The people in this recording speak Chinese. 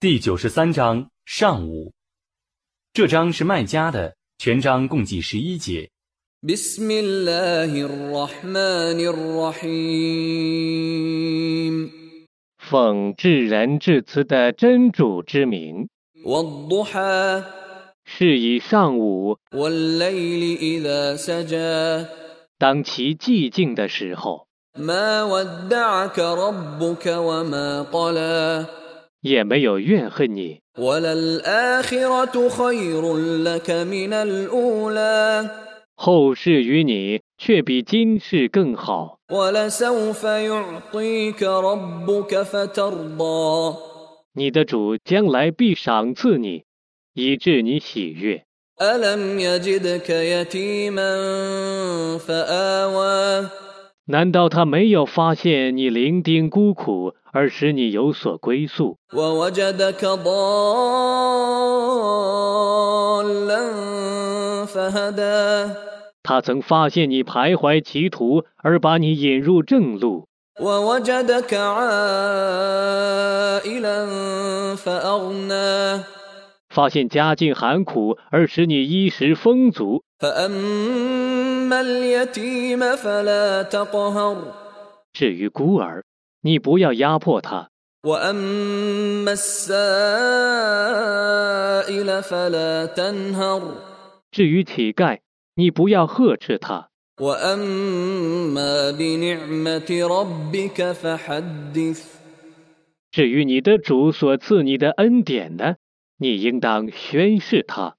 第九十三章上午，这章是卖家的，全章共计十一节。奉至仁至慈的真主之名。是以上午，当其寂静的时候。也没有怨恨你，后世与你却比今世更好。你的主将来必赏赐你，以致你喜悦。难道他没有发现你伶仃孤苦？而使你有所归宿。他曾发现你徘徊歧途而把你引入正路。发现家境寒苦而使你衣食丰足。至于孤儿你不要压迫他。至于乞丐，你不要呵斥他。至于你的主所赐你的恩典呢？你应当宣示他。